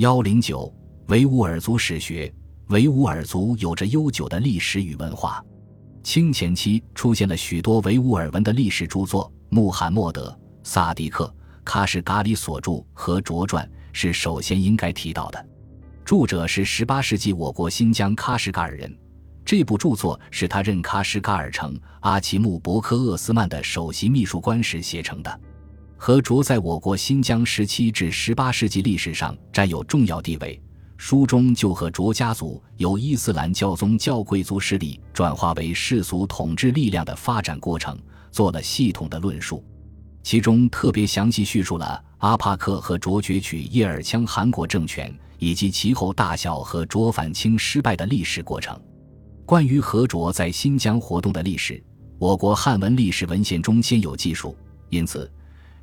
幺零九维吾尔族史学，维吾尔族有着悠久的历史与文化。清前期出现了许多维吾尔文的历史著作，穆罕默德、萨迪克、喀什噶里所著和卓传是首先应该提到的。著者是十八世纪我国新疆喀什噶尔人。这部著作是他任喀什噶尔城阿奇木伯克厄斯曼的首席秘书官时写成的。和卓在我国新疆十七至十八世纪历史上占有重要地位。书中就和卓家族由伊斯兰教宗教贵族势力转化为世俗统治力量的发展过程做了系统的论述，其中特别详细叙述了阿帕克和卓攫取叶尔羌汗国政权以及其后大小和卓反清失败的历史过程。关于和卓在新疆活动的历史，我国汉文历史文献中先有记述，因此。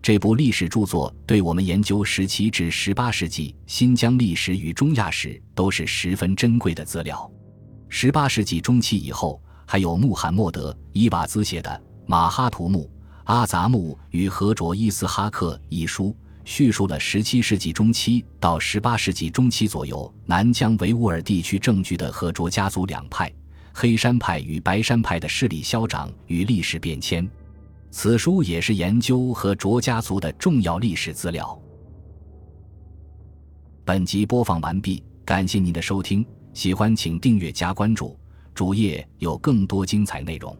这部历史著作对我们研究十七至十八世纪新疆历史与中亚史都是十分珍贵的资料。十八世纪中期以后，还有穆罕默德·伊瓦兹写的《马哈图木·阿杂木与和卓伊斯哈克》一书，叙述了十七世纪中期到十八世纪中期左右南疆维吾尔地区政局的和卓家族两派——黑山派与白山派的势力消长与历史变迁。此书也是研究和卓家族的重要历史资料。本集播放完毕，感谢您的收听，喜欢请订阅加关注，主页有更多精彩内容。